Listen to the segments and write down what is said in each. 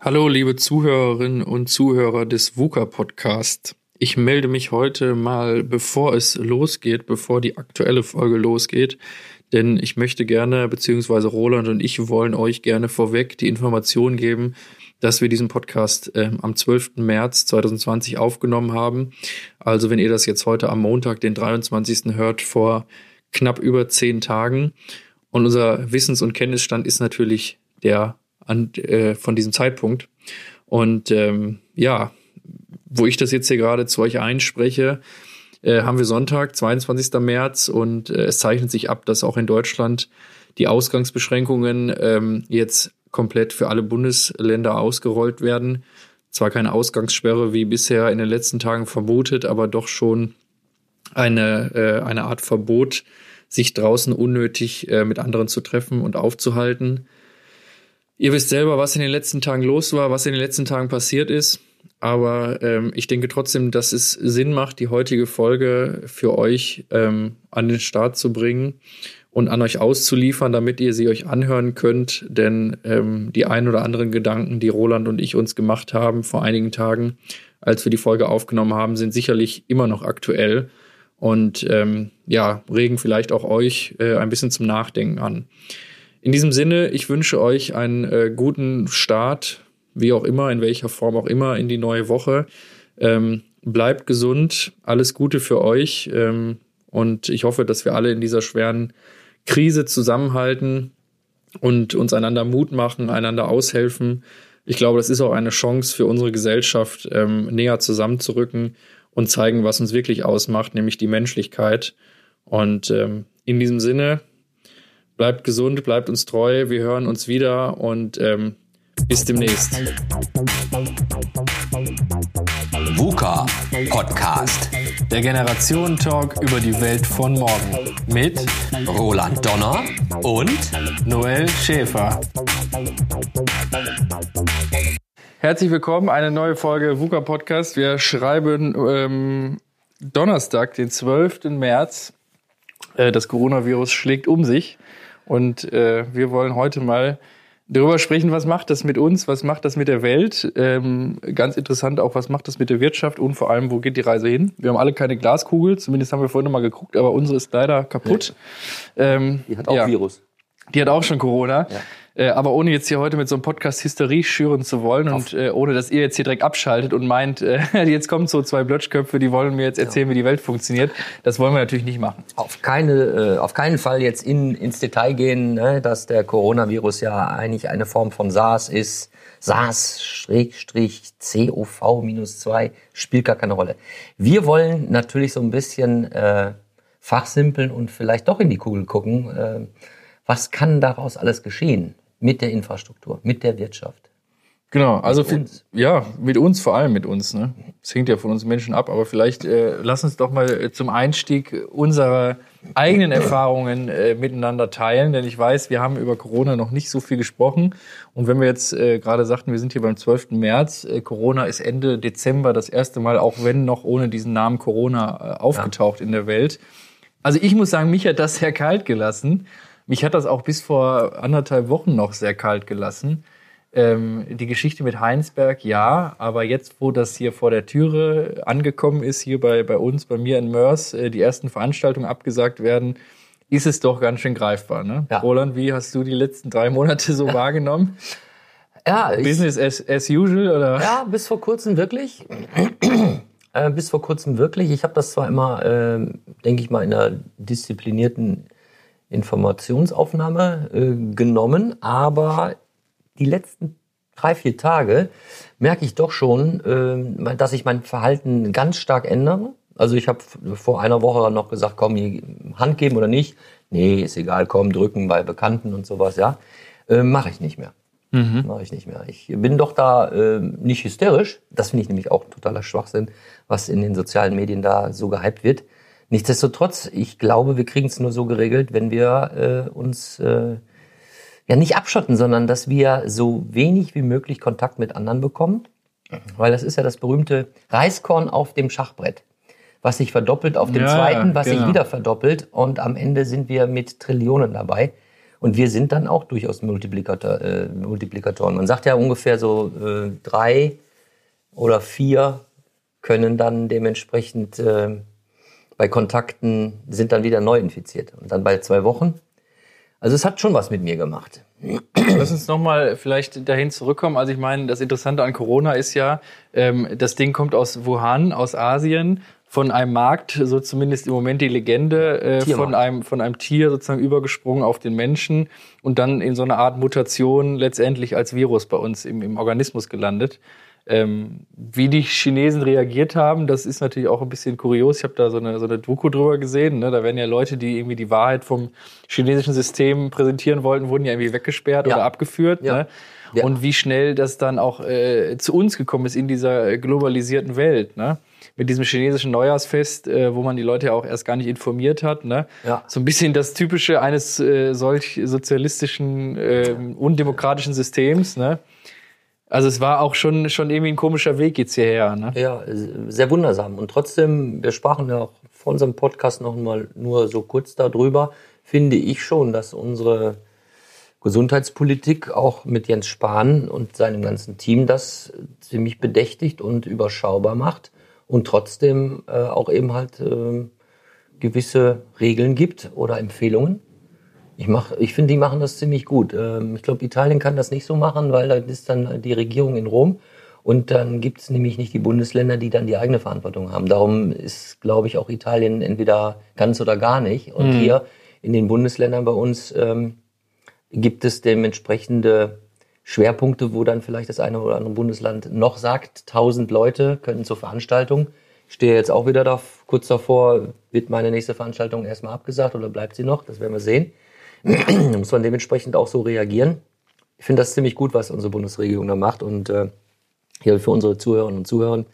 Hallo, liebe Zuhörerinnen und Zuhörer des VUCA Podcast. Ich melde mich heute mal, bevor es losgeht, bevor die aktuelle Folge losgeht, denn ich möchte gerne, beziehungsweise Roland und ich wollen euch gerne vorweg die Information geben, dass wir diesen Podcast äh, am 12. März 2020 aufgenommen haben. Also wenn ihr das jetzt heute am Montag, den 23. hört, vor knapp über zehn Tagen. Und unser Wissens- und Kenntnisstand ist natürlich der an, äh, von diesem Zeitpunkt. Und ähm, ja, wo ich das jetzt hier gerade zu euch einspreche, äh, haben wir Sonntag, 22. März und äh, es zeichnet sich ab, dass auch in Deutschland die Ausgangsbeschränkungen ähm, jetzt komplett für alle Bundesländer ausgerollt werden. Zwar keine Ausgangssperre wie bisher in den letzten Tagen vermutet, aber doch schon eine, äh, eine Art Verbot, sich draußen unnötig äh, mit anderen zu treffen und aufzuhalten. Ihr wisst selber, was in den letzten Tagen los war, was in den letzten Tagen passiert ist. Aber ähm, ich denke trotzdem, dass es Sinn macht, die heutige Folge für euch ähm, an den Start zu bringen und an euch auszuliefern, damit ihr sie euch anhören könnt. Denn ähm, die ein oder anderen Gedanken, die Roland und ich uns gemacht haben vor einigen Tagen, als wir die Folge aufgenommen haben, sind sicherlich immer noch aktuell und ähm, ja, regen vielleicht auch euch äh, ein bisschen zum Nachdenken an. In diesem Sinne, ich wünsche euch einen äh, guten Start, wie auch immer, in welcher Form auch immer, in die neue Woche. Ähm, bleibt gesund, alles Gute für euch ähm, und ich hoffe, dass wir alle in dieser schweren Krise zusammenhalten und uns einander Mut machen, einander aushelfen. Ich glaube, das ist auch eine Chance für unsere Gesellschaft, ähm, näher zusammenzurücken und zeigen, was uns wirklich ausmacht, nämlich die Menschlichkeit. Und ähm, in diesem Sinne, Bleibt gesund, bleibt uns treu. Wir hören uns wieder und ähm, bis demnächst. VUCA Podcast. Der Generationen-Talk über die Welt von morgen. Mit Roland Donner und Noel Schäfer. Herzlich willkommen, eine neue Folge VUCA Podcast. Wir schreiben ähm, Donnerstag, den 12. März. Äh, das Coronavirus schlägt um sich. Und äh, wir wollen heute mal darüber sprechen, was macht das mit uns, was macht das mit der Welt. Ähm, ganz interessant auch, was macht das mit der Wirtschaft und vor allem, wo geht die Reise hin. Wir haben alle keine Glaskugel, zumindest haben wir vorhin mal geguckt, aber unsere ist leider kaputt. Ja. Ähm, die hat auch ja. Virus. Die hat auch schon Corona. Ja. Äh, aber ohne jetzt hier heute mit so einem Podcast Hysterie schüren zu wollen Auf. und äh, ohne, dass ihr jetzt hier direkt abschaltet und meint, äh, jetzt kommen so zwei Blötschköpfe, die wollen mir jetzt erzählen, ja. wie die Welt funktioniert. Das wollen wir natürlich nicht machen. Auf, keine, äh, auf keinen Fall jetzt in, ins Detail gehen, ne, dass der Coronavirus ja eigentlich eine Form von SARS ist. SARS-CoV-2 spielt gar keine Rolle. Wir wollen natürlich so ein bisschen äh, fachsimpeln und vielleicht doch in die Kugel gucken. Äh, was kann daraus alles geschehen? Mit der Infrastruktur, mit der Wirtschaft. Genau, also mit uns. ja, mit uns vor allem mit uns. Ne? Das hängt ja von uns Menschen ab, aber vielleicht äh, lass uns doch mal äh, zum Einstieg unsere eigenen Erfahrungen äh, miteinander teilen, denn ich weiß, wir haben über Corona noch nicht so viel gesprochen. Und wenn wir jetzt äh, gerade sagten, wir sind hier beim 12. März, äh, Corona ist Ende Dezember das erste Mal, auch wenn noch ohne diesen Namen Corona äh, aufgetaucht ja. in der Welt. Also ich muss sagen, mich hat das sehr kalt gelassen. Mich hat das auch bis vor anderthalb Wochen noch sehr kalt gelassen. Ähm, die Geschichte mit Heinsberg, ja, aber jetzt, wo das hier vor der Türe angekommen ist, hier bei, bei uns, bei mir in Mörs, äh, die ersten Veranstaltungen abgesagt werden, ist es doch ganz schön greifbar. Ne? Ja. Roland, wie hast du die letzten drei Monate so wahrgenommen? Ja, Business as, as usual, oder? Ja, bis vor kurzem wirklich. äh, bis vor kurzem wirklich. Ich habe das zwar immer, äh, denke ich mal, in einer disziplinierten Informationsaufnahme äh, genommen, aber die letzten drei, vier Tage merke ich doch schon, äh, dass ich mein Verhalten ganz stark ändere. Also ich habe vor einer Woche noch gesagt, komm, Hand geben oder nicht. Nee, ist egal, komm, drücken bei Bekannten und sowas, ja. Äh, Mache ich nicht mehr. Mhm. Mache ich nicht mehr. Ich bin doch da äh, nicht hysterisch. Das finde ich nämlich auch totaler Schwachsinn, was in den sozialen Medien da so gehypt wird. Nichtsdestotrotz, ich glaube, wir kriegen es nur so geregelt, wenn wir äh, uns äh, ja nicht abschotten, sondern dass wir so wenig wie möglich Kontakt mit anderen bekommen. Mhm. Weil das ist ja das berühmte Reiskorn auf dem Schachbrett, was sich verdoppelt auf dem ja, zweiten, was genau. sich wieder verdoppelt und am Ende sind wir mit Trillionen dabei. Und wir sind dann auch durchaus Multiplikator, äh, Multiplikatoren. Man sagt ja ungefähr so äh, drei oder vier können dann dementsprechend äh, bei Kontakten sind dann wieder neu infiziert. Und dann bei zwei Wochen. Also es hat schon was mit mir gemacht. Lass uns nochmal vielleicht dahin zurückkommen. Also ich meine, das Interessante an Corona ist ja, ähm, das Ding kommt aus Wuhan, aus Asien, von einem Markt, so zumindest im Moment die Legende, äh, von einem von einem Tier sozusagen übergesprungen auf den Menschen und dann in so einer Art Mutation letztendlich als Virus bei uns im, im Organismus gelandet. Ähm, wie die Chinesen reagiert haben, das ist natürlich auch ein bisschen kurios. Ich habe da so eine, so eine Doku drüber gesehen. Ne? Da werden ja Leute, die irgendwie die Wahrheit vom chinesischen System präsentieren wollten, wurden ja irgendwie weggesperrt ja. oder abgeführt. Ja. Ne? Ja. Und wie schnell das dann auch äh, zu uns gekommen ist in dieser globalisierten Welt. Ne? Mit diesem chinesischen Neujahrsfest, äh, wo man die Leute ja auch erst gar nicht informiert hat. Ne? Ja. So ein bisschen das Typische eines äh, solch sozialistischen, äh, undemokratischen Systems. Ne? Also es war auch schon, schon irgendwie ein komischer Weg jetzt hierher. Ne? Ja, sehr wundersam. Und trotzdem, wir sprachen ja auch vor unserem Podcast noch mal nur so kurz darüber, finde ich schon, dass unsere Gesundheitspolitik auch mit Jens Spahn und seinem ganzen Team das ziemlich bedächtigt und überschaubar macht und trotzdem äh, auch eben halt äh, gewisse Regeln gibt oder Empfehlungen ich, mach, ich finde, die machen das ziemlich gut. Ähm, ich glaube, Italien kann das nicht so machen, weil da ist dann die Regierung in Rom. Und dann gibt es nämlich nicht die Bundesländer, die dann die eigene Verantwortung haben. Darum ist, glaube ich, auch Italien entweder ganz oder gar nicht. Und mhm. hier in den Bundesländern bei uns ähm, gibt es dementsprechende Schwerpunkte, wo dann vielleicht das eine oder andere Bundesland noch sagt, 1000 Leute können zur Veranstaltung. Ich stehe jetzt auch wieder da, kurz davor, wird meine nächste Veranstaltung erstmal abgesagt oder bleibt sie noch? Das werden wir sehen. Da muss man dementsprechend auch so reagieren. Ich finde das ziemlich gut, was unsere Bundesregierung da macht. Und äh, hier für unsere Zuhörerinnen und Zuhörer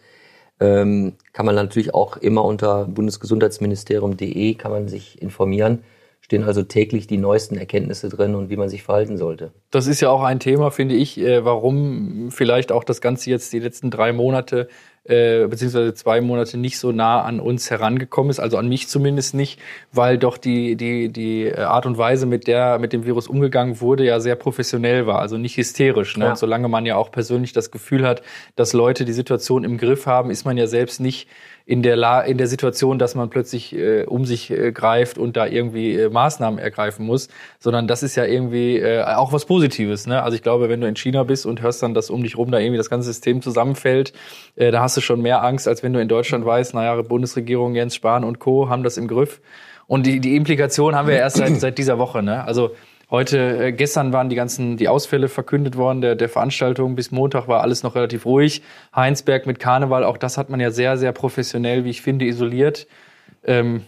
ähm, kann man natürlich auch immer unter bundesgesundheitsministerium.de kann man sich informieren. Stehen also täglich die neuesten Erkenntnisse drin und wie man sich verhalten sollte. Das ist ja auch ein Thema, finde ich, äh, warum vielleicht auch das Ganze jetzt die letzten drei Monate äh, beziehungsweise zwei Monate nicht so nah an uns herangekommen ist, also an mich zumindest nicht, weil doch die, die, die Art und Weise, mit der mit dem Virus umgegangen wurde, ja sehr professionell war, also nicht hysterisch. Ne? Ja. Und solange man ja auch persönlich das Gefühl hat, dass Leute die Situation im Griff haben, ist man ja selbst nicht in der, La in der Situation, dass man plötzlich äh, um sich äh, greift und da irgendwie äh, Maßnahmen ergreifen muss, sondern das ist ja irgendwie äh, auch was Positives. Ne? Also ich glaube, wenn du in China bist und hörst dann, dass um dich rum da irgendwie das ganze System zusammenfällt, äh, da hast du schon mehr Angst, als wenn du in Deutschland weißt, naja, Bundesregierung, Jens Spahn und Co. haben das im Griff. Und die, die Implikation haben wir erst seit, seit dieser Woche. Ne? Also Heute, äh, gestern waren die ganzen, die Ausfälle verkündet worden der, der Veranstaltung. Bis Montag war alles noch relativ ruhig. Heinsberg mit Karneval, auch das hat man ja sehr, sehr professionell, wie ich finde, isoliert. Ähm,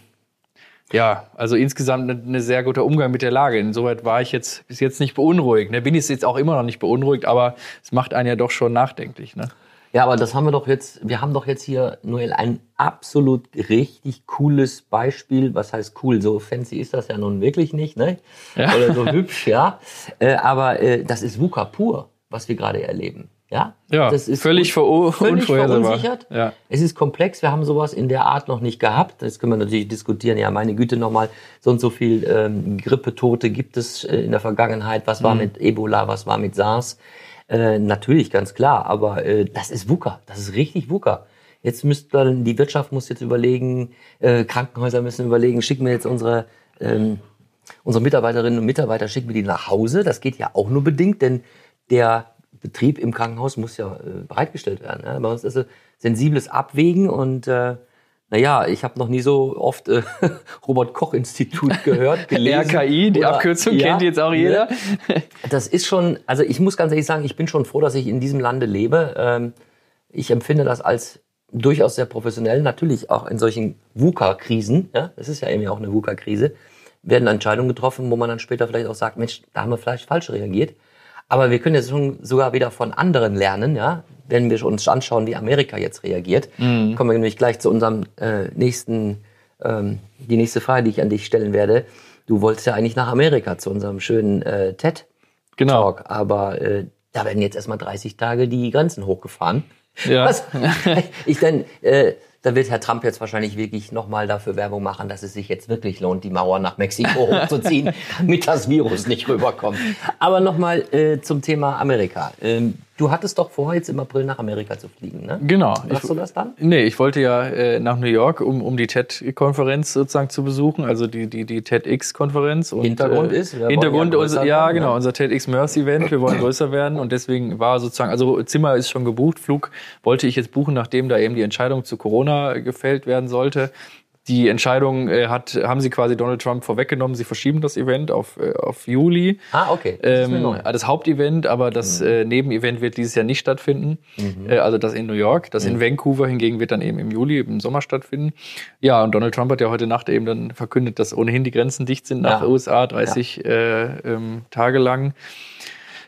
ja, also insgesamt eine, eine sehr guter Umgang mit der Lage. Insoweit war ich jetzt bis jetzt nicht beunruhigt. Ne? Bin ich jetzt auch immer noch nicht beunruhigt, aber es macht einen ja doch schon nachdenklich. Ne? Ja, aber das haben wir doch jetzt, wir haben doch jetzt hier, Noel, ein absolut richtig cooles Beispiel. Was heißt cool? So fancy ist das ja nun wirklich nicht, ne? Ja. Oder so hübsch, ja. Äh, aber äh, das ist VUCA pur, was wir gerade erleben. Ja, ja das ist völlig, ver völlig verunsichert. Ja. Es ist komplex. Wir haben sowas in der Art noch nicht gehabt. Das können wir natürlich diskutieren. Ja, meine Güte, nochmal so und so viel ähm, Grippetote gibt es äh, in der Vergangenheit. Was war mhm. mit Ebola? Was war mit SARS? Äh, natürlich, ganz klar, aber äh, das ist WUKA, das ist richtig WUKA. Jetzt müsste dann, die Wirtschaft muss jetzt überlegen, äh, Krankenhäuser müssen überlegen, schicken wir jetzt unsere, ähm, unsere Mitarbeiterinnen und Mitarbeiter, schicken wir die nach Hause. Das geht ja auch nur bedingt, denn der Betrieb im Krankenhaus muss ja äh, bereitgestellt werden. Ja? Bei uns ist es sensibles Abwägen und äh, naja, ich habe noch nie so oft äh, Robert-Koch-Institut gehört, gelesen. RKI, die oder, Abkürzung ja, kennt jetzt auch jeder. Ne? Das ist schon, also ich muss ganz ehrlich sagen, ich bin schon froh, dass ich in diesem Lande lebe. Ähm, ich empfinde das als durchaus sehr professionell. Natürlich auch in solchen VUCA-Krisen, ja, das ist ja eben auch eine VUCA-Krise, werden Entscheidungen getroffen, wo man dann später vielleicht auch sagt, Mensch, da haben wir vielleicht falsch reagiert. Aber wir können jetzt schon sogar wieder von anderen lernen, ja. Wenn wir uns anschauen, wie Amerika jetzt reagiert, mhm. kommen wir nämlich gleich zu unserem äh, nächsten, ähm, die nächste Frage, die ich an dich stellen werde. Du wolltest ja eigentlich nach Amerika zu unserem schönen äh, TED genau. Talk, aber äh, da werden jetzt erstmal 30 Tage die Grenzen hochgefahren. Ja. Was ich denn, äh, da wird Herr Trump jetzt wahrscheinlich wirklich nochmal dafür Werbung machen, dass es sich jetzt wirklich lohnt, die Mauer nach Mexiko hochzuziehen, damit das Virus nicht rüberkommt. Aber nochmal äh, zum Thema Amerika. Ähm, Du hattest doch vor, jetzt im April nach Amerika zu fliegen, ne? Genau. Machst ich, du das dann? Nee, ich wollte ja äh, nach New York, um, um die TED-Konferenz sozusagen zu besuchen, also die, die, die TEDx-Konferenz. Hintergrund äh, ist? Hintergrund, ja, unser, ja genau, unser TEDx Mercy Event. Wir wollen größer werden und deswegen war sozusagen, also Zimmer ist schon gebucht, Flug wollte ich jetzt buchen, nachdem da eben die Entscheidung zu Corona gefällt werden sollte. Die Entscheidung äh, hat, haben sie quasi Donald Trump vorweggenommen. Sie verschieben das Event auf, äh, auf Juli. Ah, okay. Das, ähm, das Hauptevent, aber das mhm. äh, Nebenevent wird dieses Jahr nicht stattfinden. Mhm. Äh, also das in New York. Das mhm. in Vancouver hingegen wird dann eben im Juli, im Sommer stattfinden. Ja, und Donald Trump hat ja heute Nacht eben dann verkündet, dass ohnehin die Grenzen dicht sind nach ja. USA, 30 ja. äh, ähm, Tage lang.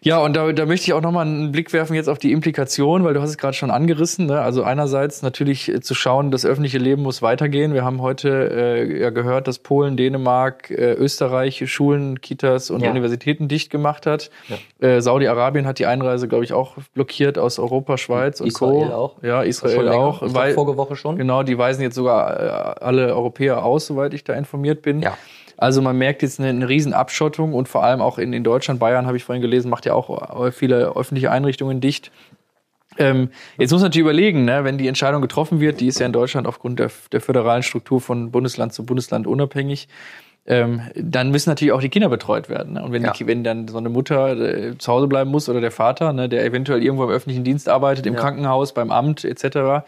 Ja, und da, da möchte ich auch nochmal einen Blick werfen jetzt auf die Implikation, weil du hast es gerade schon angerissen. Ne? Also einerseits natürlich äh, zu schauen, das öffentliche Leben muss weitergehen. Wir haben heute äh, ja gehört, dass Polen, Dänemark, äh, Österreich Schulen, Kitas und ja. Universitäten dicht gemacht hat. Ja. Äh, Saudi-Arabien hat die Einreise, glaube ich, auch blockiert aus Europa, Schweiz und Israel Co. auch. Ja, Israel auch. Weil, vorige Woche schon. Genau, die weisen jetzt sogar äh, alle Europäer aus, soweit ich da informiert bin. Ja. Also man merkt jetzt eine, eine Riesenabschottung und vor allem auch in, in Deutschland, Bayern habe ich vorhin gelesen, macht ja auch viele öffentliche Einrichtungen dicht. Ähm, jetzt muss man natürlich überlegen, ne, wenn die Entscheidung getroffen wird, die ist ja in Deutschland aufgrund der, der föderalen Struktur von Bundesland zu Bundesland unabhängig, ähm, dann müssen natürlich auch die Kinder betreut werden. Ne? Und wenn, ja. die, wenn dann so eine Mutter äh, zu Hause bleiben muss oder der Vater, ne, der eventuell irgendwo im öffentlichen Dienst arbeitet, im ja. Krankenhaus, beim Amt etc.,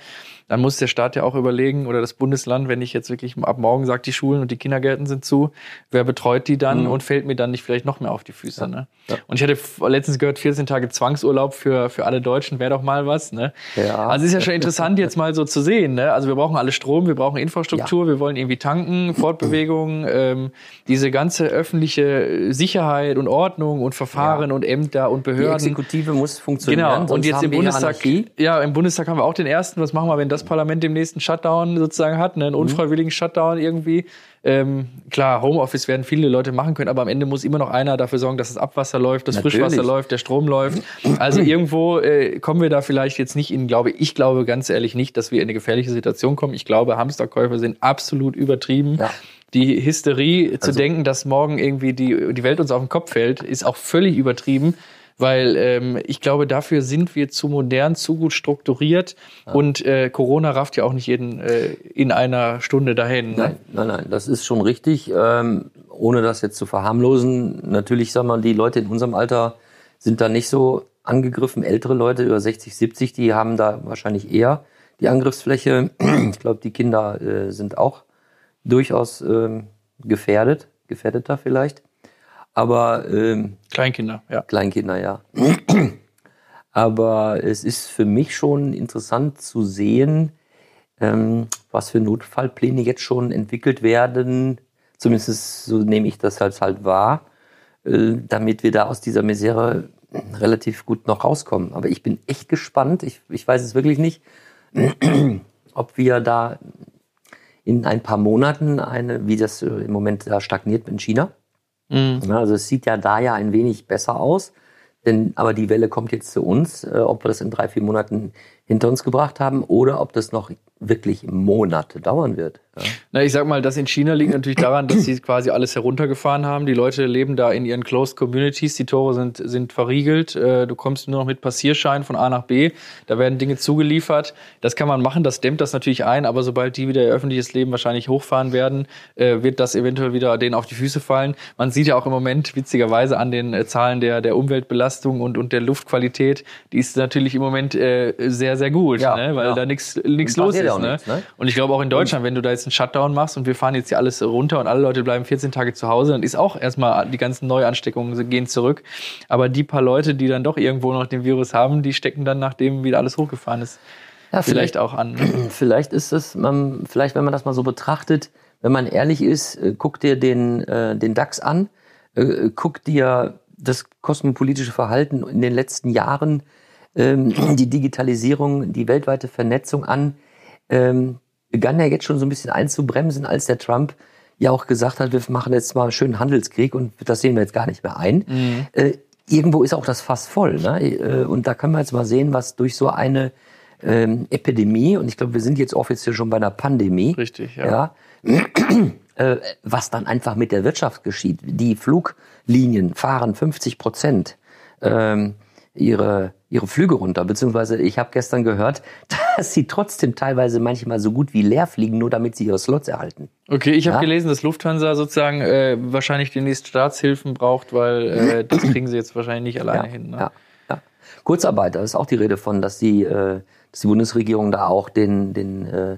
dann muss der Staat ja auch überlegen oder das Bundesland, wenn ich jetzt wirklich ab morgen sagt, die Schulen und die Kindergärten sind zu, wer betreut die dann mhm. und fällt mir dann nicht vielleicht noch mehr auf die Füße. Ja. Ne? Ja. Und ich hatte letztens gehört, 14 Tage Zwangsurlaub für, für alle Deutschen wäre doch mal was. Ne? Ja. Also ist ja schon interessant jetzt mal so zu sehen. Ne? Also wir brauchen alle Strom, wir brauchen Infrastruktur, wir wollen irgendwie tanken, Fortbewegung, ähm, diese ganze öffentliche Sicherheit und Ordnung und Verfahren und Ämter und Behörden. Die Exekutive muss funktionieren. Genau. Und jetzt im Bundestag, ja, im Bundestag haben wir auch den ersten. Was machen wir, wenn das das Parlament dem nächsten Shutdown sozusagen hat, ne, einen mhm. unfreiwilligen Shutdown irgendwie. Ähm, klar, Homeoffice werden viele Leute machen können, aber am Ende muss immer noch einer dafür sorgen, dass das Abwasser läuft, das Natürlich. Frischwasser läuft, der Strom läuft. Also irgendwo äh, kommen wir da vielleicht jetzt nicht in, glaube ich, glaube ganz ehrlich nicht, dass wir in eine gefährliche Situation kommen. Ich glaube, Hamsterkäufe sind absolut übertrieben. Ja die Hysterie also, zu denken, dass morgen irgendwie die, die Welt uns auf den Kopf fällt, ist auch völlig übertrieben weil ähm, ich glaube, dafür sind wir zu modern, zu gut strukturiert ja. und äh, Corona rafft ja auch nicht jeden äh, in einer Stunde dahin. Ne? Nein, nein, nein, das ist schon richtig. Ähm, ohne das jetzt zu verharmlosen, natürlich, sagen wir, die Leute in unserem Alter sind da nicht so angegriffen. Ältere Leute über 60, 70, die haben da wahrscheinlich eher die Angriffsfläche. Ich glaube, die Kinder äh, sind auch durchaus ähm, gefährdet, gefährdeter vielleicht. Aber ähm, Kleinkinder, ja. Kleinkinder, ja. Aber es ist für mich schon interessant zu sehen, ähm, was für Notfallpläne jetzt schon entwickelt werden. Zumindest so nehme ich das halt halt wahr, äh, damit wir da aus dieser Misere relativ gut noch rauskommen. Aber ich bin echt gespannt. Ich, ich weiß es wirklich nicht, ob wir da in ein paar Monaten eine, wie das im Moment da stagniert in China, Mhm. Also es sieht ja da ja ein wenig besser aus. Denn, aber die Welle kommt jetzt zu uns, äh, ob wir das in drei, vier Monaten hinter uns gebracht haben oder ob das noch wirklich Monate dauern wird. Ja. Na, ich sag mal, das in China liegt natürlich daran, dass sie quasi alles heruntergefahren haben. Die Leute leben da in ihren Closed Communities, die Tore sind, sind verriegelt. Äh, du kommst nur noch mit Passierschein von A nach B. Da werden Dinge zugeliefert. Das kann man machen, das dämmt das natürlich ein, aber sobald die wieder ihr öffentliches Leben wahrscheinlich hochfahren werden, äh, wird das eventuell wieder denen auf die Füße fallen. Man sieht ja auch im Moment witzigerweise an den äh, Zahlen der, der Umweltbelastung und, und der Luftqualität, die ist natürlich im Moment sehr, sehr gut, ja, ne? weil ja. da nichts los ist. Ne? Nichts, ne? Und ich glaube auch in Deutschland, wenn du da jetzt einen Shutdown machst und wir fahren jetzt hier alles runter und alle Leute bleiben 14 Tage zu Hause, dann ist auch erstmal die ganzen Neuansteckungen gehen zurück. Aber die paar Leute, die dann doch irgendwo noch den Virus haben, die stecken dann, nachdem wieder alles hochgefahren ist, ja, vielleicht, vielleicht auch an. Ne? Vielleicht ist es, man, vielleicht wenn man das mal so betrachtet, wenn man ehrlich ist, äh, guck dir den, äh, den DAX an, äh, guck dir das kosmopolitische Verhalten in den letzten Jahren, ähm, die Digitalisierung, die weltweite Vernetzung an ähm, begann ja jetzt schon so ein bisschen einzubremsen, als der Trump ja auch gesagt hat, wir machen jetzt mal einen schönen Handelskrieg und das sehen wir jetzt gar nicht mehr ein. Mhm. Äh, irgendwo ist auch das Fass voll. Ne? Äh, und da können wir jetzt mal sehen, was durch so eine ähm, Epidemie, und ich glaube, wir sind jetzt offiziell schon bei einer Pandemie. Richtig, ja. ja äh, was dann einfach mit der Wirtschaft geschieht. Die Fluglinien fahren 50 Prozent ähm, ihre, ihre Flüge runter, beziehungsweise ich habe gestern gehört, dass sie trotzdem teilweise manchmal so gut wie leer fliegen, nur damit sie ihre Slots erhalten. Okay, ich habe Ja? gelesen, dass Lufthansa sozusagen äh, wahrscheinlich demnächst Staatshilfen braucht, weil äh, das kriegen sie jetzt wahrscheinlich nicht alleine ja, hin. Ne? ja, ja. Kurzarbeit, da ist auch die Rede von, dass die, äh, dass die Bundesregierung da auch den, den äh,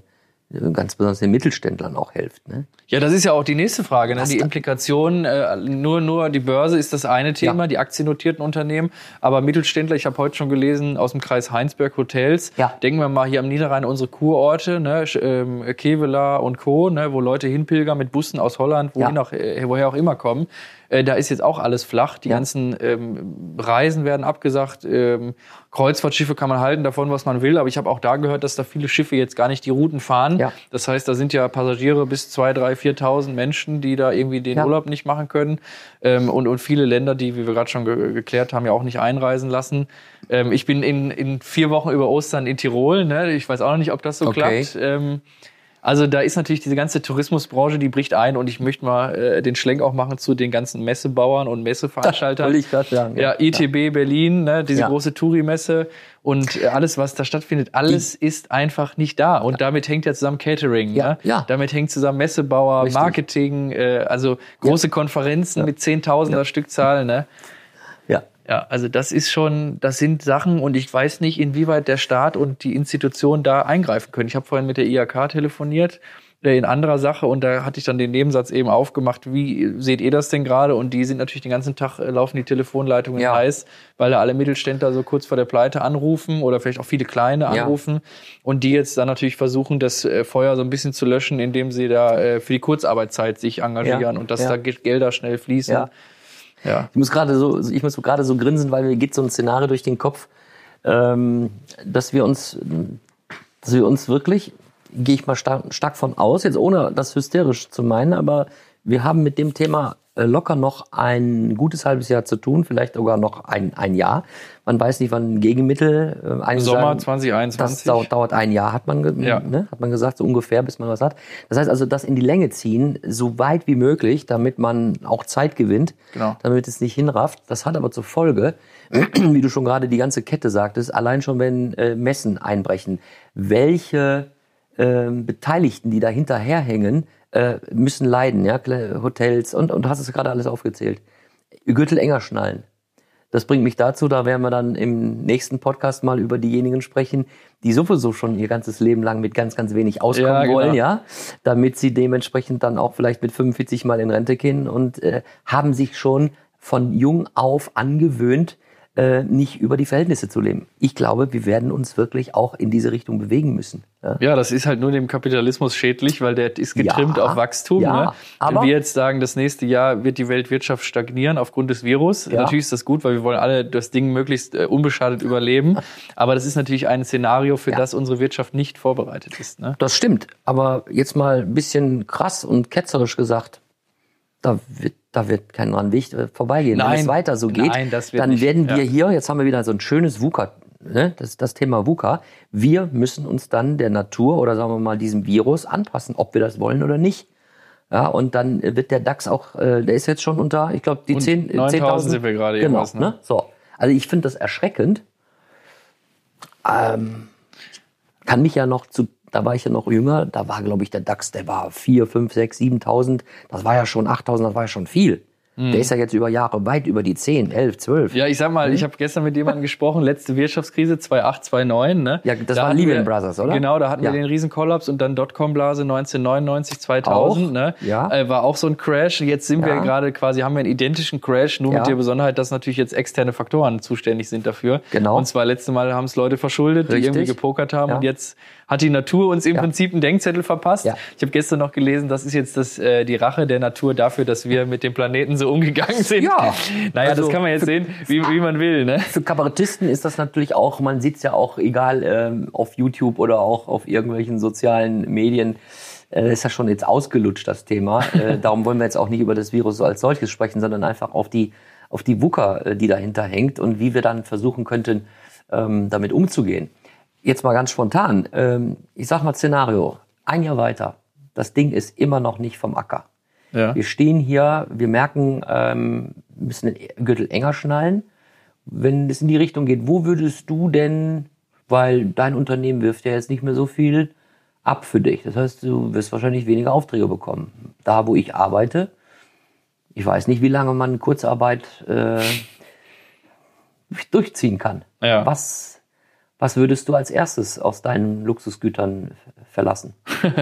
ganz besonders den Mittelständlern auch hilft. Ne? Ja, das ist ja auch die nächste Frage. Ne? Die Implikationen, äh, nur, nur die Börse ist das eine Thema, Ja. die aktiennotierten Unternehmen. Aber Mittelständler, ich habe heute schon gelesen, aus dem Kreis Heinsberg Hotels, Ja. denken wir mal hier am Niederrhein unsere Kurorte, ne? Ähm, Kevela und Co., ne? wo Leute hinpilgern mit Bussen aus Holland, wohin Ja. auch, äh, woher auch immer kommen. Äh, da ist jetzt auch alles flach. Die Ja. ganzen ähm, Reisen werden abgesagt. Ähm, Kreuzfahrtschiffe kann man halten, davon, was man will. Aber ich habe auch da gehört, dass da viele Schiffe jetzt gar nicht die Routen fahren. Ja. Das heißt, da sind ja Passagiere bis 2.000, 3.000, 4.000 Menschen, die da irgendwie den Ja. Urlaub nicht machen können. Ähm, und, und viele Länder, die, wie wir gerade schon ge geklärt haben, ja auch nicht einreisen lassen. Ähm, ich bin in, in vier Wochen über Ostern in Tirol. Ne? Ich weiß auch noch nicht, ob das so Okay. klappt. Ähm, also da ist natürlich diese ganze Tourismusbranche, die bricht ein. Und ich möchte mal äh, den Schlenk auch machen zu den ganzen Messebauern und Messeveranstaltern. Wollte ich gerade sagen. Ja, ITB Berlin, ne, diese Ja. große Touri-Messe und äh, alles, was da stattfindet, alles ist einfach nicht da. Und damit hängt ja zusammen Catering. Ja, Ne? ja. Damit hängt zusammen Messebauer, Richtig. Marketing, äh, also große Konferenzen mit Zehntausender Stückzahl. Ne? Ja. Ja, also das ist schon, das sind Sachen und ich weiß nicht, inwieweit der Staat und die Institutionen da eingreifen können. Ich habe vorhin mit der IHK telefoniert äh, in anderer Sache und da hatte ich dann den Nebensatz eben aufgemacht, wie seht ihr das denn gerade? Und die sind natürlich den ganzen Tag, äh, laufen die Telefonleitungen Ja. heiß, weil da alle Mittelständler so kurz vor der Pleite anrufen oder vielleicht auch viele kleine Ja. anrufen und die jetzt dann natürlich versuchen, das äh, Feuer so ein bisschen zu löschen, indem sie da für die Kurzarbeitszeit sich engagieren Ja. und dass Ja. da Ge- Gelder schnell fließen. Ja. Ich muss gerade so, ich muss gerade so grinsen, weil mir geht so ein Szenario durch den Kopf, ähm, dass wir uns, dass wir uns wirklich, gehe ich mal stark, stark von aus, jetzt ohne das hysterisch zu meinen, aber wir haben mit dem Thema locker noch ein gutes halbes Jahr zu tun, vielleicht sogar noch ein, ein Jahr. Man weiß nicht, wann Gegenmittel äh, Sommer sagen, 2021. Das dauert, dauert ein Jahr, hat man, Ja. ne, hat man gesagt, so ungefähr, bis man was hat. Das heißt also, das in die Länge ziehen, so weit wie möglich, damit man auch Zeit gewinnt, Genau. damit es nicht hinrafft. Das hat aber zur Folge, wie du schon gerade die ganze Kette sagtest, allein schon wenn äh, Messen einbrechen, welche ähm, Beteiligten, die da hinterherhängen, äh, müssen leiden, ja, Hotels und, und du hast es gerade alles aufgezählt. Gürtel enger schnallen. Das bringt mich dazu, da werden wir dann im nächsten Podcast mal über diejenigen sprechen, die sowieso schon ihr ganzes Leben lang mit ganz, ganz wenig auskommen Ja, genau. wollen, ja, damit sie dementsprechend dann auch vielleicht mit 45 mal in Rente gehen und äh, haben sich schon von jung auf angewöhnt, äh, nicht über die Verhältnisse zu leben. Ich glaube, wir werden uns wirklich auch in diese Richtung bewegen müssen. Ja. Ja, das ist halt nur dem Kapitalismus schädlich, weil der ist getrimmt Ja, auf Wachstum. ja, ne? Wenn wir jetzt sagen, das nächste Jahr wird die Weltwirtschaft stagnieren aufgrund des Virus, natürlich ist das gut, weil wir wollen alle das Ding möglichst äh, unbeschadet überleben. Aber das ist natürlich ein Szenario, für das unsere Wirtschaft nicht vorbereitet ist. Ne? Das stimmt. Aber jetzt mal ein bisschen krass und ketzerisch gesagt, da wird, da wird kein dran Weg vorbeigehen. Wenn Nein. es weiter so geht, Nein, dann nicht. werden wir Ja. hier, jetzt haben wir wieder so ein schönes VUCA, ne? das ist das Thema VUCA. Wir müssen uns dann der Natur oder sagen wir mal diesem Virus anpassen, ob wir das wollen oder nicht. Ja, und dann wird der DAX auch, äh, der ist jetzt schon unter, ich glaube, die Und 10 äh, 9000 10.000 sind wir gerade Genau, ne? ne? So. Also ich finde das erschreckend. Ähm, kann mich ja noch zu, da war ich ja noch jünger, da war, glaube ich, der DAX, der war 4, 5, 6, 7.000, das war ja schon 8.000, das war ja schon viel. Der ist ja jetzt über Jahre weit über die 10, 11, 12. Mhm. Ja, ich sag mal, ich habe gestern mit jemandem gesprochen, letzte Wirtschaftskrise 2008, 2009. Ne? Ja, das Da war hatten Lehman wir- Brothers, oder? Genau, da hatten Ja. wir den Riesenkollaps und dann Dotcom-Blase 1999, 2000. Auch, Ne? ja. Äh, war auch so ein Crash. Jetzt sind wir Ja. gerade quasi, haben wir einen identischen Crash, nur Ja. mit der Besonderheit, dass natürlich jetzt externe Faktoren zuständig sind dafür. Genau. Und zwar letzte Mal haben es Leute verschuldet, die Richtig. irgendwie gepokert haben und jetzt hat die Natur uns im Ja. Prinzip einen Denkzettel verpasst. Ja. Ich habe gestern noch gelesen, das ist jetzt das, äh, die Rache der Natur dafür, dass wir mit dem Planeten so umgegangen sind. Ja. Naja, Also das kann man jetzt sehen, wie, wie man will. Ne? Für Kabarettisten ist das natürlich auch, man sieht es ja auch, egal ähm, auf YouTube oder auch auf irgendwelchen sozialen Medien, äh, ist ja schon jetzt ausgelutscht, das Thema. Äh, darum wollen wir jetzt auch nicht über das Virus als solches sprechen, sondern einfach auf die, auf die WUKA, äh, die dahinter hängt und wie wir dann versuchen könnten, ähm, damit umzugehen. Jetzt mal ganz spontan. Ähm, ich sag mal Szenario. Ein Jahr weiter. Das Ding ist immer noch nicht vom Acker. Ja. Wir stehen hier, wir merken, ähm, müssen den Gürtel enger schnallen. Wenn es in die Richtung geht, wo würdest du denn, weil dein Unternehmen wirft ja jetzt nicht mehr so viel ab für dich. Das heißt, du wirst wahrscheinlich weniger Aufträge bekommen. Da, wo ich arbeite, ich weiß nicht, wie lange man Kurzarbeit äh, durchziehen kann. Ja. Was, was würdest du als erstes aus deinen Luxusgütern verlassen?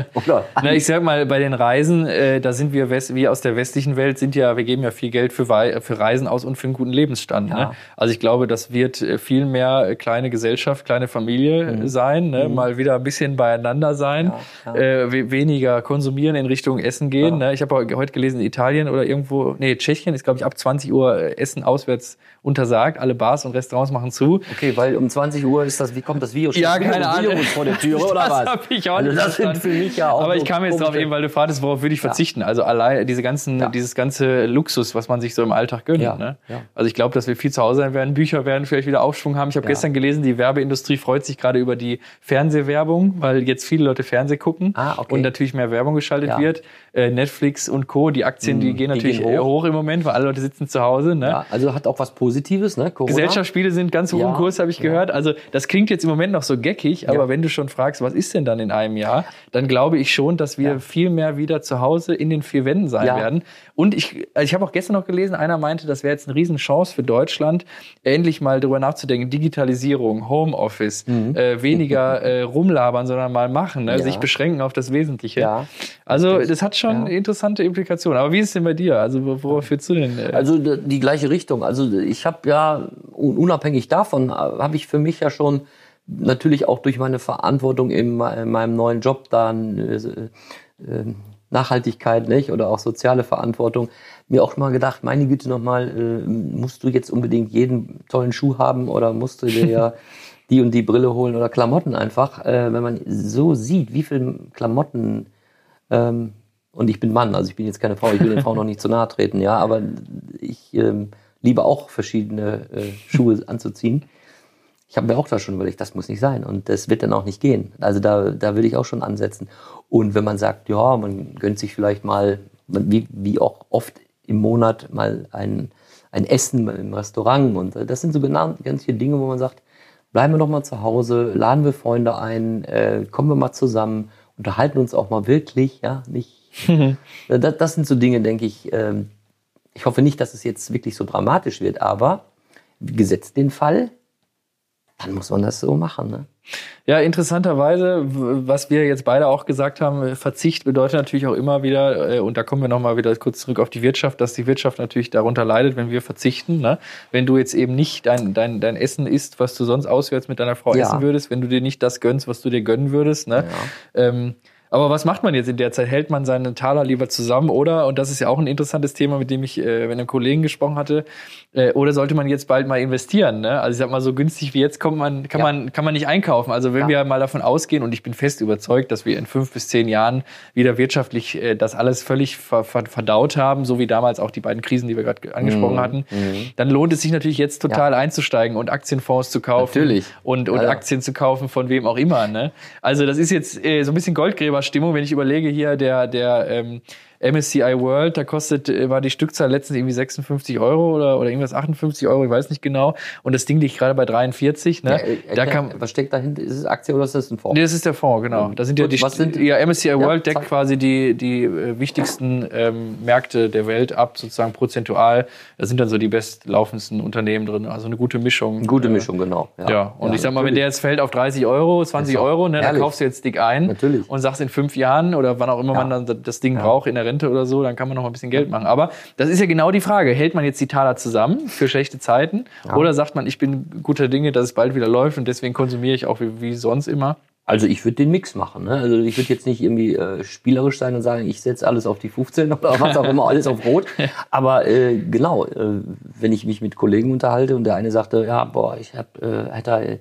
Na, ich sag mal, bei den Reisen, äh, da sind wir, West, wir aus der westlichen Welt sind ja, wir geben ja viel Geld für, Wei- für Reisen aus und für einen guten Lebensstand. Ja. Ne? Also ich glaube, das wird äh, viel mehr äh, kleine Gesellschaft, kleine Familie äh, sein, ne? mal wieder ein bisschen beieinander sein, Mhm. Ja, Äh, we weniger konsumieren in Richtung Essen gehen. Ja. Ne? Ich habe heute gelesen, in Italien oder irgendwo, nee, Tschechien ist, glaube ich, ab 20 Uhr Essen auswärts untersagt. Alle Bars und Restaurants machen zu. Okay, weil um 20 Uhr ist das, wie kommt das Virus? Ja, Steht keine Ahnung. Virus vor der oder das was? hab ich auch also das sind für mich ja auch Aber ich kam jetzt drauf komische- eben, weil du fragtest, worauf würde ich verzichten? Also allein diese ganzen, Ja. dieses ganze Luxus, was man sich so im Alltag gönnt. Ja, Ne? ja. Also ich glaube, dass wir viel zu Hause sein werden. Bücher werden vielleicht wieder Aufschwung haben. Ich habe gestern gelesen, die Werbeindustrie freut sich gerade über die Fernsehwerbung, weil jetzt viele Leute Fernseh gucken Ah, okay. und natürlich mehr Werbung geschaltet wird. Äh, Netflix und Co., die Aktien, die gehen die natürlich gehen hoch. hoch. im Moment, weil alle Leute sitzen zu Hause. Ne? Ja, also hat auch was Positives, ne? Gesellschaftsspiele sind ganz hoch im Kurs, habe ich ja. gehört. Also das klingt jetzt im Moment noch so geckig, aber Ja. wenn du schon fragst, was ist denn dann in einem Jahr, dann glaube ich schon, dass wir Ja. viel mehr wieder zu Hause in den vier Wänden sein Ja. werden. Und ich, also ich habe auch gestern noch gelesen, einer meinte, das wäre jetzt eine Riesenchance für Deutschland, endlich mal darüber nachzudenken, Digitalisierung, Homeoffice, äh, weniger äh, rumlabern, sondern mal machen, ne? Mhm. Sich beschränken auf das Wesentliche. Also das hat schon interessante Implikationen. Aber wie ist es denn bei dir? Also wo- worauf führst du denn? Äh, Also die gleiche Richtung. Also ich habe ja un- unabhängig davon äh, habe ich für mich ja schon natürlich auch durch meine Verantwortung in, me- in meinem neuen Job dann äh, äh, Nachhaltigkeit nicht oder auch soziale Verantwortung mir auch mal gedacht, meine Güte nochmal, äh, musst du jetzt unbedingt jeden tollen Schuh haben oder musst du dir ja die und die Brille holen oder Klamotten einfach, äh, wenn man so sieht, wie viel Klamotten ähm, und ich bin Mann, also ich bin jetzt keine Frau, ich will den Frauen noch nicht zu nahe treten, ja, aber ich ähm, liebe auch verschiedene äh, Schuhe anzuziehen. Ich habe mir auch da schon überlegt, das muss nicht sein und das wird dann auch nicht gehen. Also da, da will ich auch schon ansetzen. Und wenn man sagt, ja, man gönnt sich vielleicht mal, wie, wie auch oft im Monat mal ein, ein Essen im Restaurant und äh, das sind so genau ganz viele Dinge, wo man sagt, bleiben wir doch mal zu Hause, laden wir Freunde ein, äh, kommen wir mal zusammen, unterhalten uns auch mal wirklich, ja, nicht. das, das sind so Dinge, denke ich. Ähm, ich hoffe nicht, dass es jetzt wirklich so dramatisch wird, aber gesetzt den Fall, dann muss man das so machen. Ne? Ja, interessanterweise, was wir jetzt beide auch gesagt haben, Verzicht bedeutet natürlich auch immer wieder, äh, und da kommen wir nochmal wieder kurz zurück auf die Wirtschaft, dass die Wirtschaft natürlich darunter leidet, wenn wir verzichten. Ne? Wenn du jetzt eben nicht dein, dein, dein Essen isst, was du sonst auswärts mit deiner Frau Ja. essen würdest, wenn du dir nicht das gönnst, was du dir gönnen würdest. Ne? Ähm, aber was macht man jetzt in der Zeit? Hält man seine Taler lieber zusammen oder, und das ist ja auch ein interessantes Thema, mit dem ich äh, mit einem Kollegen gesprochen hatte, äh, oder sollte man jetzt bald mal investieren? Ne? Also ich sag mal, so günstig wie jetzt kommt man, kann, Ja. man, kann man nicht einkaufen. Also wenn Ja. wir mal davon ausgehen, und ich bin fest überzeugt, dass wir in fünf bis zehn Jahren wieder wirtschaftlich äh, das alles völlig ver ver verdaut haben, so wie damals auch die beiden Krisen, die wir gerade ge- angesprochen Mhm. hatten, dann lohnt es sich natürlich jetzt total einzusteigen und Aktienfonds zu kaufen. Natürlich. Und, und Ja, ja. Aktien zu kaufen von wem auch immer. Ne? Also das ist jetzt äh, so ein bisschen Goldgräberstimmung, wenn ich überlege hier, der, der ähm, MSCI World, da kostet, äh, war die Stückzahl letztens irgendwie 56 Euro oder, oder irgendwas 58 Euro, ich weiß nicht genau. Und das Ding liegt gerade bei 43. Ne? Ja, äh, da erklär, kann, was steckt dahinter? Ist es Aktie oder ist das ein Fonds? Nee, das ist der Fonds, genau. Da sind ja die, was sind- ja, MSCI World deckt quasi die, die äh, wichtigsten ähm, Märkte der Welt ab, sozusagen prozentual. Da sind dann so die bestlaufendsten Unternehmen drin. Also eine gute Mischung. Eine gute Äh, Mischung, genau. Ja, und ich sag mal, wenn der jetzt fällt auf 30 Euro, 20 Ist doch Euro, ne, dann kaufst du jetzt dick ein Natürlich. und sagst in fünf Jahren oder wann auch immer Ja. man dann das Ding braucht, in der Rente oder so, dann kann man noch mal ein bisschen Geld machen. Aber das ist ja genau die Frage. Hält man jetzt die Taler zusammen für schlechte Zeiten oder sagt man, ich bin guter Dinge, dass es bald wieder läuft und deswegen konsumiere ich auch wie, wie sonst immer? Also ich würde den Mix machen. Ne? Also ich würde jetzt nicht irgendwie äh, spielerisch sein und sagen, ich setze alles auf die 15 oder was auch immer, alles auf Rot. Aber äh, genau, äh, wenn ich mich mit Kollegen unterhalte und der eine sagte, ja, boah, ich habe, äh, hat er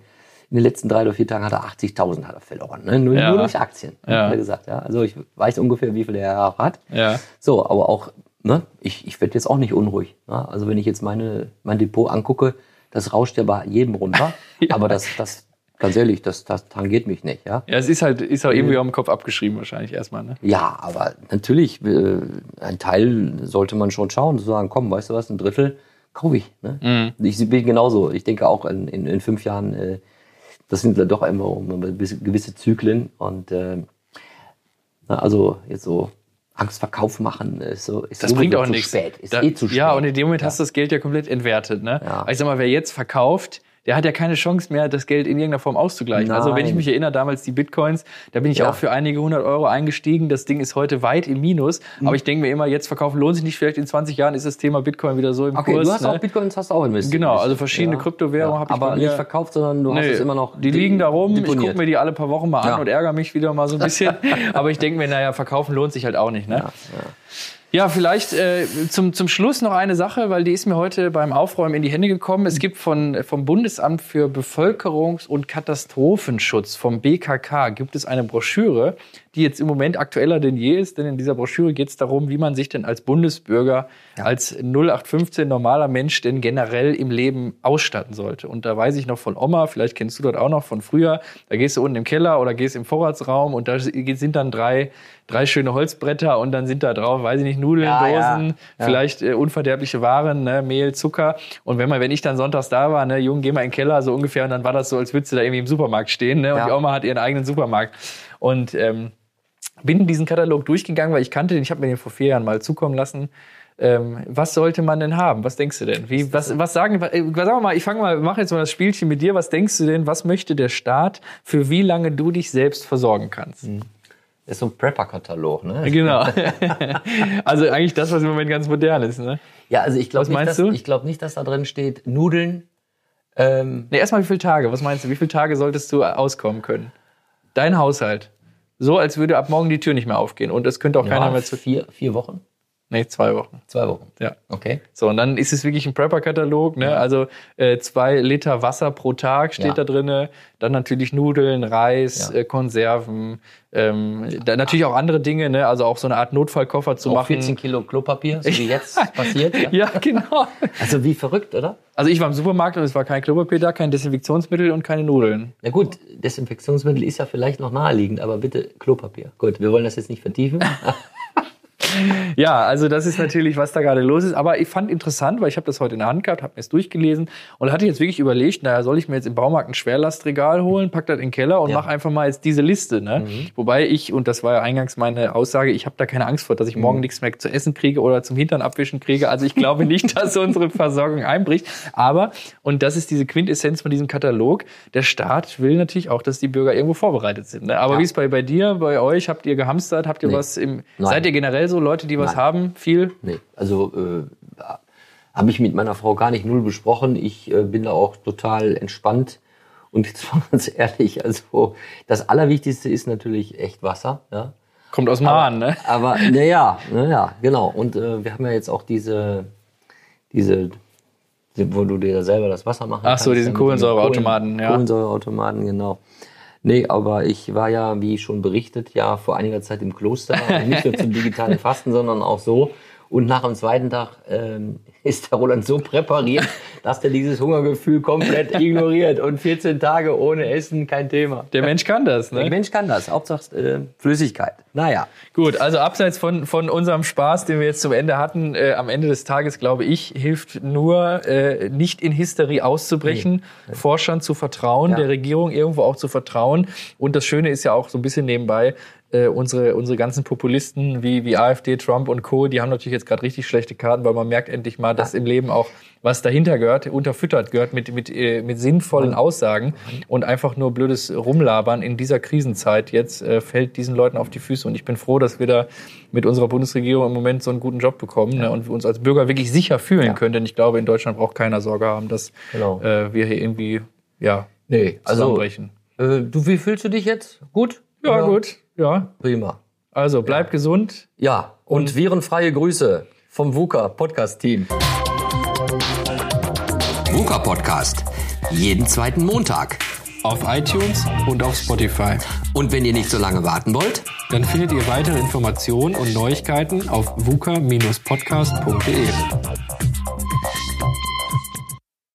in den letzten drei oder vier Tagen hat er 80.000 hat er verloren, ne? nur, Ja. nur durch Aktien, Ja. hat er gesagt. Ja? Also ich weiß ungefähr, wie viel er auch hat. Ja. So, aber auch, ne, ich, ich werde jetzt auch nicht unruhig. Ne? Also wenn ich jetzt meine, mein Depot angucke, das rauscht ja bei jedem runter. Aber das, das ganz ehrlich, das, das tangiert mich nicht, ja. Ja, es ist halt, ist auch irgendwie am Kopf abgeschrieben wahrscheinlich erstmal, ne? Ja, aber natürlich, äh, ein Teil sollte man schon schauen, zu sagen, komm, weißt du was, ein Drittel kaufe ich. Ne? Mhm. Ich bin genauso. Ich denke auch in, in, in fünf Jahren, äh, das sind doch immer gewisse Zyklen und äh, also jetzt so Angstverkauf machen ist so ist Das bringt auch zu nichts. spät. Ist Da- eh zu spät. Ja, und in dem Moment Ja. hast du das Geld ja komplett entwertet, ne? Ja. Ich sag mal, wer jetzt verkauft, der hat ja keine Chance mehr, das Geld in irgendeiner Form auszugleichen. Also wenn ich Nein. mich erinnere, damals die Bitcoins, da bin ich Ja. auch für einige hundert Euro eingestiegen. Das Ding ist heute weit im Minus. Mhm. Aber ich denke mir immer, jetzt verkaufen lohnt sich nicht. Vielleicht in 20 Jahren ist das Thema Bitcoin wieder so im Okay, Kurs. du hast ne? auch Bitcoins, hast du auch investiert. Genau, also verschiedene Kryptowährungen habe ich Aber nicht verkauft, sondern du hast Nee, es immer noch. Die liegen da rum, ich deponiert. gucke mir die alle paar Wochen mal an Ja. und ärgere mich wieder mal so ein bisschen. Aber ich denke mir, naja, verkaufen lohnt sich halt auch nicht. Ne? Ja, vielleicht äh, zum, zum Schluss noch eine Sache, weil die ist mir heute beim Aufräumen in die Hände gekommen. Es gibt von, vom Bundesamt für Bevölkerungs- und Katastrophenschutz, vom BKK, gibt es eine Broschüre, die jetzt im Moment aktueller denn je ist. Denn in dieser Broschüre geht es darum, wie man sich denn als Bundesbürger, als 0815 normaler Mensch denn generell im Leben ausstatten sollte. Und da weiß ich noch von Oma, vielleicht kennst du das auch noch von früher, da gehst du unten im Keller oder gehst im Vorratsraum und da sind dann drei, drei schöne Holzbretter und dann sind da drauf, weiß ich nicht, Nudeln, Ja, ja. Dosen, Ja. vielleicht äh, unverderbliche Waren, ne, Mehl, Zucker. Und wenn man, wenn ich dann sonntags da war, ne, Jung, geh mal in den Keller, so ungefähr, und dann war das so, als würdest du da irgendwie im Supermarkt stehen, ne? Und Ja. die Oma hat ihren eigenen Supermarkt. Und ähm, bin diesen Katalog durchgegangen, weil ich kannte den, ich habe mir den vor vier Jahren mal zukommen lassen. Ähm, was sollte man denn haben? Was denkst du denn? Wie, was, was sagen, äh, sagen wir mal, ich fange mal, mache jetzt mal das Spielchen mit dir. Was denkst du denn, was möchte der Staat, für wie lange du dich selbst versorgen kannst? Das ist so ein Prepper-Katalog, ne? Genau. also eigentlich das, was im Moment ganz modern ist, ne? Ja, also ich Was glaube nicht, dass- ich glaub nicht, dass da drin steht Nudeln. Ähm, Nee, erstmal wie viele Tage? Was meinst du? Wie viele Tage solltest du auskommen können? Dein Haushalt. So, als würde ab morgen die Tür nicht mehr aufgehen und es könnte auch keiner ja, mehr zu. vier, vier Wochen? Nee, zwei Wochen. Zwei Wochen. Ja. Okay. So, und dann ist es wirklich ein Prepper-Katalog, ne? Also äh, zwei Liter Wasser pro Tag steht Ja. da drinne. Dann natürlich Nudeln, Reis, Ja. äh, Konserven, ähm, dann natürlich auch andere Dinge, ne? Also auch so eine Art Notfallkoffer zu Auch machen. 14 Kilo Klopapier, so wie jetzt passiert. Ja. Ja, genau. Also wie verrückt, oder? Also ich war im Supermarkt und es war kein Klopapier da, kein Desinfektionsmittel und keine Nudeln. Na gut, Desinfektionsmittel ist ja vielleicht noch naheliegend, aber bitte Klopapier. Gut, wir wollen das jetzt nicht vertiefen. Ja, also das ist natürlich, was da gerade los ist. Aber ich fand interessant, weil ich habe das heute in der Hand gehabt, habe mir es durchgelesen und hatte jetzt wirklich überlegt, naja, soll ich mir jetzt im Baumarkt ein Schwerlastregal holen, pack das in den Keller und Ja. mach einfach mal jetzt diese Liste. Ne? Wobei ich, und das war ja eingangs meine Aussage, ich habe da keine Angst vor, dass ich morgen nichts mehr zu essen kriege oder zum Hintern abwischen kriege. Also ich glaube nicht, dass unsere Versorgung einbricht. Aber, und das ist diese Quintessenz von diesem Katalog, der Staat will natürlich auch, dass die Bürger irgendwo vorbereitet sind. Ne? Aber Ja. wie ist bei, bei dir, bei euch? Habt ihr gehamstert? Habt ihr Nee. was im... Nein. Seid ihr generell so Leute, die was Nein. haben? Viel? Nee, also äh, habe ich mit meiner Frau gar nicht null besprochen. Ich äh, bin da auch total entspannt. Und jetzt mal ganz ehrlich, also das Allerwichtigste ist natürlich echt Wasser. Ja? Kommt aus Mahn, ne? Aber naja, naja, genau. Und äh, wir haben ja jetzt auch diese, diese, wo du dir selber das Wasser machen Ach so, kannst, diesen ja, mit Kohlensäureautomaten, Kohlen- ja. Kohlensäureautomaten, genau. Nee, aber ich war ja, wie schon berichtet, ja vor einiger Zeit im Kloster. Nicht nur zum digitalen Fasten, sondern auch so. Und nach dem zweiten Tag ähm, ist der Roland so präpariert, dass der dieses Hungergefühl komplett ignoriert. Und 14 Tage ohne Essen, kein Thema. Der Mensch kann das, Der ne? Mensch kann das. Hauptsache äh, Flüssigkeit. Naja. Gut, also abseits von, von unserem Spaß, den wir jetzt zum Ende hatten, äh, am Ende des Tages, glaube ich, hilft nur, äh, nicht in Hysterie auszubrechen, Forschern zu vertrauen, Ja. der Regierung irgendwo auch zu vertrauen. Und das Schöne ist ja auch so ein bisschen nebenbei, äh, unsere, unsere ganzen Populisten wie, wie AfD, Trump und Co., die haben natürlich jetzt gerade richtig schlechte Karten, weil man merkt endlich mal, dass im Leben auch was dahinter gehört, unterfüttert gehört mit, mit, äh, mit sinnvollen Aussagen und einfach nur blödes Rumlabern in dieser Krisenzeit jetzt äh, fällt diesen Leuten auf die Füße. Und ich bin froh, dass wir da mit unserer Bundesregierung im Moment so einen guten Job bekommen ne, und wir uns als Bürger wirklich sicher fühlen Ja. können. Denn ich glaube, in Deutschland braucht keiner Sorge haben, dass Genau. äh, wir hier irgendwie ja, Nee, also zusammenbrechen. Äh, du, wie fühlst du dich jetzt? Gut? Ja, Oder? gut. Ja. Prima. Also bleib gesund. Ja, und, virenfreie Grüße vom VUCA Podcast Team. VUCA Podcast. Jeden zweiten Montag. Auf iTunes und auf Spotify. Und wenn ihr nicht so lange warten wollt, Dann findet ihr weitere Informationen und Neuigkeiten auf vuca-podcast.de.